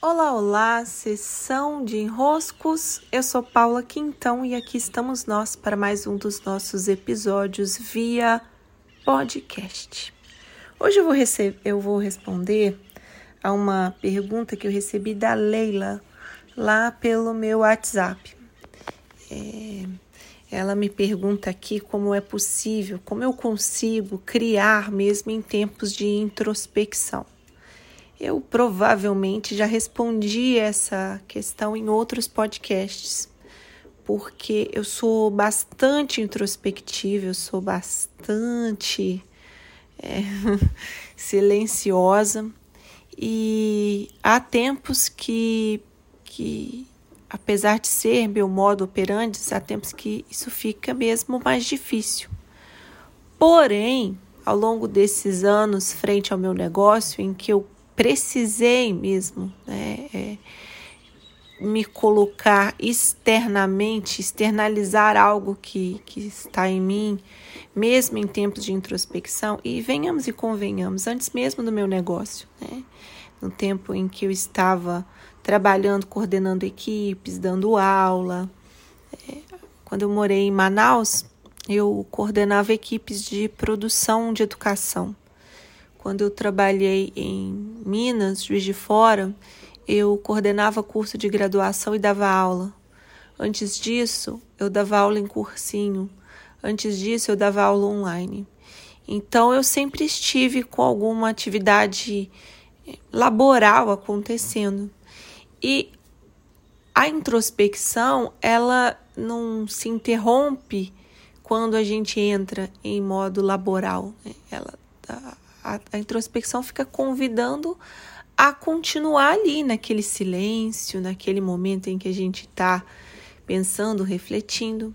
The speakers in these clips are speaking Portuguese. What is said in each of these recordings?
Olá, olá, sessão de enroscos. Eu sou Paula Quintão e aqui estamos nós para mais um dos nossos episódios via podcast. Hoje eu vou, eu vou responder a uma pergunta que eu recebi da Leila lá pelo meu WhatsApp. É, ela me pergunta aqui como é possível, como eu consigo criar mesmo em tempos de introspecção. Eu provavelmente já respondi essa questão em outros podcasts, porque eu sou bastante introspectiva, eu sou bastante é, silenciosa e há tempos que, que, apesar de ser meu modo operandi, há tempos que isso fica mesmo mais difícil. Porém, ao longo desses anos, frente ao meu negócio, em que eu precisei mesmo né, é, me colocar externamente, externalizar algo que, que está em mim, mesmo em tempos de introspecção, e venhamos e convenhamos, antes mesmo do meu negócio, né, no tempo em que eu estava trabalhando, coordenando equipes, dando aula. É, quando eu morei em Manaus, eu coordenava equipes de produção de educação. Quando eu trabalhei em Minas, Juiz de Fora, eu coordenava curso de graduação e dava aula. Antes disso, eu dava aula em cursinho. Antes disso, eu dava aula online. Então, eu sempre estive com alguma atividade laboral acontecendo. E a introspecção, ela não se interrompe quando a gente entra em modo laboral. Né? Ela, a, a introspecção fica convidando a continuar ali naquele silêncio, naquele momento em que a gente está pensando, refletindo.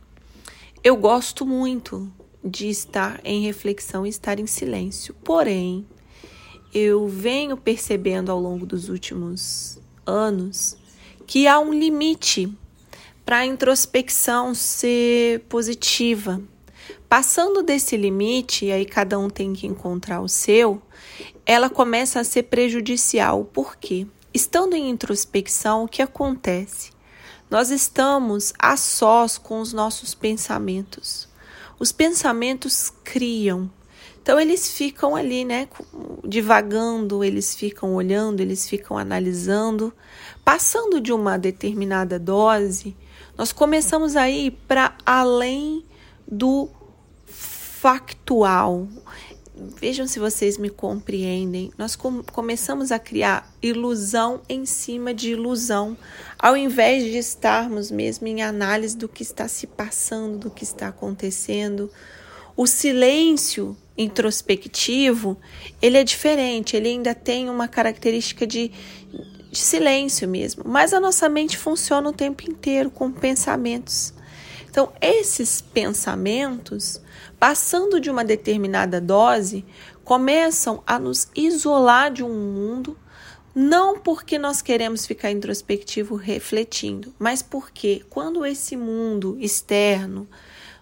Eu gosto muito de estar em reflexão e estar em silêncio, porém, eu venho percebendo ao longo dos últimos anos que há um limite para a introspecção ser positiva, Passando desse limite, e aí cada um tem que encontrar o seu, ela começa a ser prejudicial. Por quê? Estando em introspecção, o que acontece? Nós estamos a sós com os nossos pensamentos. Os pensamentos criam. Então eles ficam ali, né, divagando, eles ficam olhando, eles ficam analisando. Passando de uma determinada dose, nós começamos a ir para além do factual. Vejam se vocês me compreendem. Nós com começamos a criar ilusão em cima de ilusão, ao invés de estarmos mesmo em análise do que está se passando, do que está acontecendo. O silêncio introspectivo, ele é diferente, ele ainda tem uma característica de, de silêncio mesmo, mas a nossa mente funciona o tempo inteiro com pensamentos. Então, esses pensamentos, passando de uma determinada dose, começam a nos isolar de um mundo, não porque nós queremos ficar introspectivo refletindo, mas porque quando esse mundo externo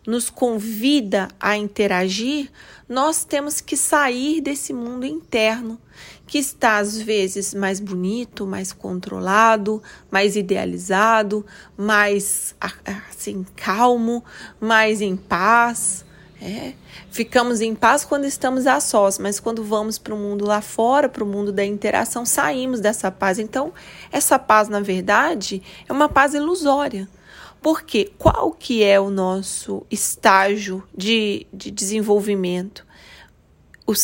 nos convida a interagir, nós temos que sair desse mundo interno que está às vezes mais bonito, mais controlado, mais idealizado, mais assim calmo, mais em paz. É. Ficamos em paz quando estamos a sós, mas quando vamos para o mundo lá fora, para o mundo da interação, saímos dessa paz. Então, essa paz, na verdade, é uma paz ilusória. Porque qual que é o nosso estágio de, de desenvolvimento?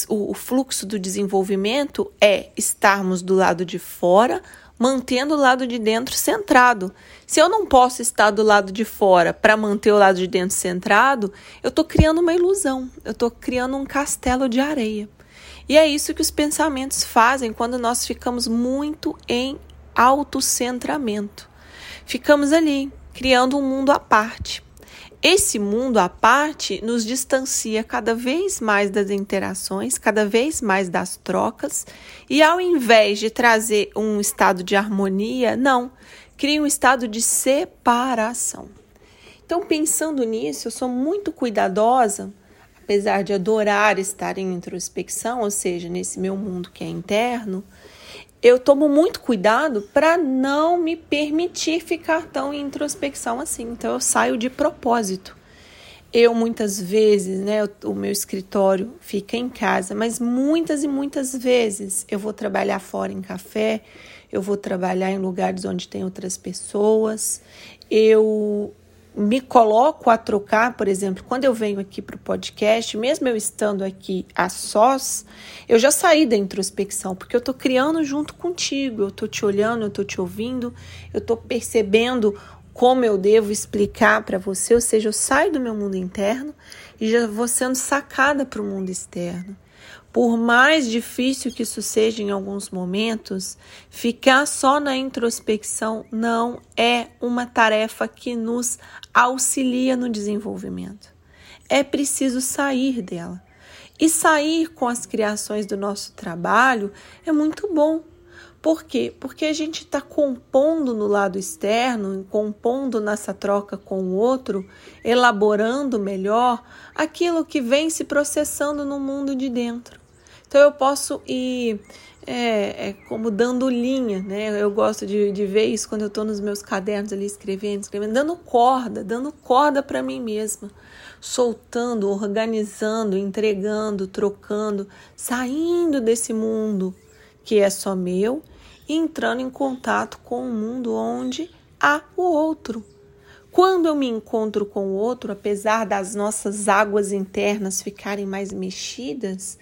o, o fluxo do desenvolvimento é estarmos do lado de fora, mantendo o lado de dentro centrado. Se eu não posso estar do lado de fora para manter o lado de dentro centrado, eu estou criando uma ilusão, eu estou criando um castelo de areia. E é isso que os pensamentos fazem quando nós ficamos muito em autocentramento. Ficamos ali, criando um mundo à parte. Esse mundo à parte nos distancia cada vez mais das interações, cada vez mais das trocas, e ao invés de trazer um estado de harmonia, não, cria um estado de separação. Então, pensando nisso, eu sou muito cuidadosa, apesar de adorar estar em introspecção, ou seja, nesse meu mundo que é interno, eu tomo muito cuidado para não me permitir ficar tão em introspecção assim. Então eu saio de propósito. Eu muitas vezes, né, o meu escritório fica em casa, mas muitas e muitas vezes eu vou trabalhar fora em café, eu vou trabalhar em lugares onde tem outras pessoas, eu me coloco a trocar, por exemplo, quando eu venho aqui para o podcast, mesmo eu estando aqui a sós, eu já saí da introspecção, porque eu estou criando junto contigo, eu estou te olhando, eu estou te ouvindo, eu estou percebendo como eu devo explicar para você, ou seja, eu saio do meu mundo interno e já vou sendo sacada para o mundo externo. Por mais difícil que isso seja em alguns momentos, ficar só na introspecção não é uma tarefa que nos auxilia no desenvolvimento. É preciso sair dela. E sair com as criações do nosso trabalho é muito bom. Por quê? Porque a gente está compondo no lado externo, compondo nessa troca com o outro, elaborando melhor aquilo que vem se processando no mundo de dentro. Então eu posso ir é, é, como dando linha, né? Eu gosto de, de ver isso quando eu estou nos meus cadernos ali escrevendo, escrevendo, dando corda, dando corda para mim mesma, soltando, organizando, entregando, trocando, saindo desse mundo que é só meu e entrando em contato com um mundo onde há o outro. Quando eu me encontro com o outro, apesar das nossas águas internas ficarem mais mexidas,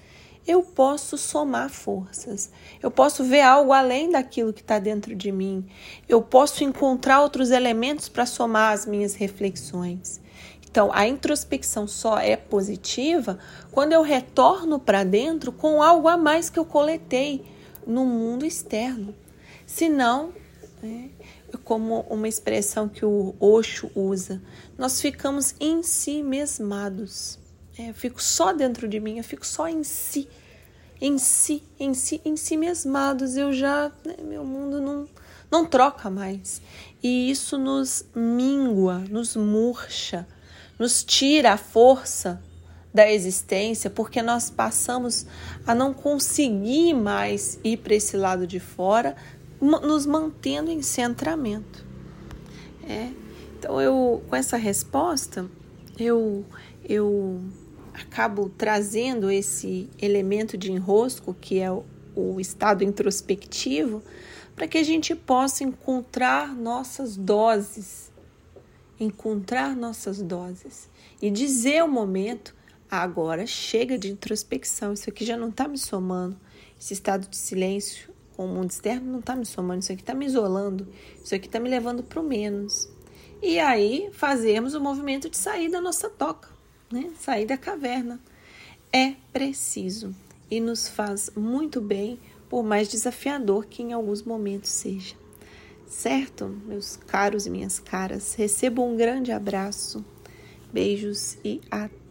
eu posso somar forças, eu posso ver algo além daquilo que está dentro de mim, eu posso encontrar outros elementos para somar as minhas reflexões. Então, a introspecção só é positiva quando eu retorno para dentro com algo a mais que eu coletei no mundo externo. Senão, é, como uma expressão que o Osho usa, nós ficamos em si mesmados. É, eu fico só dentro de mim, eu fico só em si, em si, em si, em si mesmados. Eu já, né, meu mundo não, não troca mais. E isso nos mingua, nos murcha, nos tira a força da existência, porque nós passamos a não conseguir mais ir para esse lado de fora, nos mantendo em centramento. É. Então eu com essa resposta eu eu acabo trazendo esse elemento de enrosco, que é o, o estado introspectivo, para que a gente possa encontrar nossas doses, encontrar nossas doses. E dizer o momento, agora chega de introspecção, isso aqui já não está me somando, esse estado de silêncio com o mundo externo não está me somando, isso aqui está me isolando, isso aqui está me levando para o menos. E aí fazemos o movimento de sair da nossa toca né? sair da caverna. É preciso e nos faz muito bem, por mais desafiador que em alguns momentos seja. Certo, meus caros e minhas caras? Recebo um grande abraço, beijos e até.